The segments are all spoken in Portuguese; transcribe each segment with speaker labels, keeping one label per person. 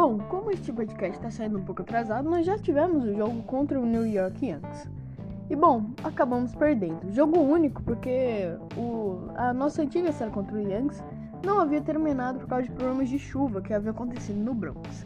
Speaker 1: como este podcast está saindo um pouco atrasado, nós já tivemos o jogo contra o New York Yankees. E bom, acabamos perdendo. Jogo único porque o, a nossa antiga série contra o Yankees não havia terminado por causa de problemas de chuva que havia acontecido no Bronx.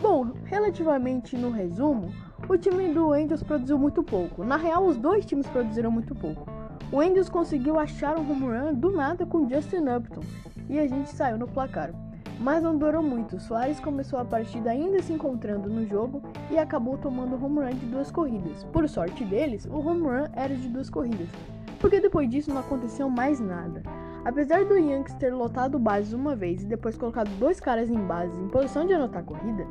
Speaker 1: Bom, relativamente no resumo, o time do Angels produziu muito pouco. Na real, os dois times produziram muito pouco. O Angels conseguiu achar um home run do nada com Justin Upton e a gente saiu no placar. Mas não durou muito. Soares começou a partida ainda se encontrando no jogo e acabou tomando home run de duas corridas. Por sorte deles, o home run era de duas corridas, porque depois disso não aconteceu mais nada. Apesar do Yankees ter lotado bases uma vez e depois colocado dois caras em base em posição de anotar a corrida,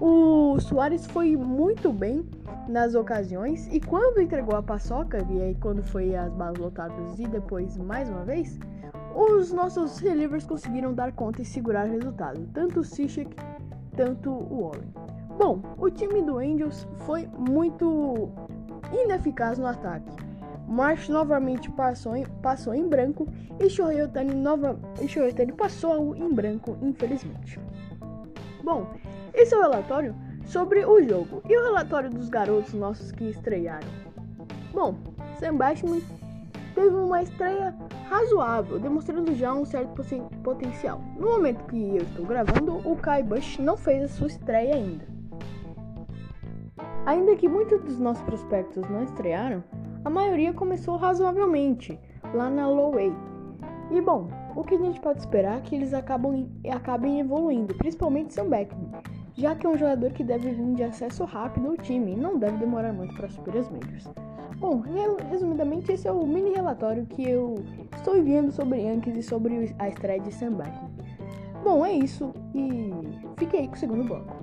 Speaker 1: o Soares foi muito bem nas ocasiões e quando entregou a paçoca, e aí quando foi as bases lotadas e depois mais uma vez, os nossos relievers conseguiram dar conta e segurar o resultado, tanto o Cishek, tanto o Warren. Bom, o time do Angels foi muito ineficaz no ataque. Marsh novamente passou em, passou em branco e Shohei Shohei passou em branco, infelizmente. Bom, esse é o relatório sobre o jogo e o relatório dos garotos nossos que estrearam. Bom, Sam Bashman teve uma estreia razoável, demonstrando já um certo potencial. No momento que eu estou gravando, o Kai Bush não fez a sua estreia ainda. Ainda que muitos dos nossos prospectos não estrearam, a maioria começou razoavelmente lá na Low A. E bom, o que a gente pode esperar é que eles acabam, acabem evoluindo, principalmente seu Beckman, já que é um jogador que deve vir de acesso rápido ao time e não deve demorar muito para subir as majors. Bom, resumidamente, esse é o mini relatório que eu estou enviando sobre Yankees e sobre a estreia de Sam. Bom, é isso e fique aí com o segundo bloco.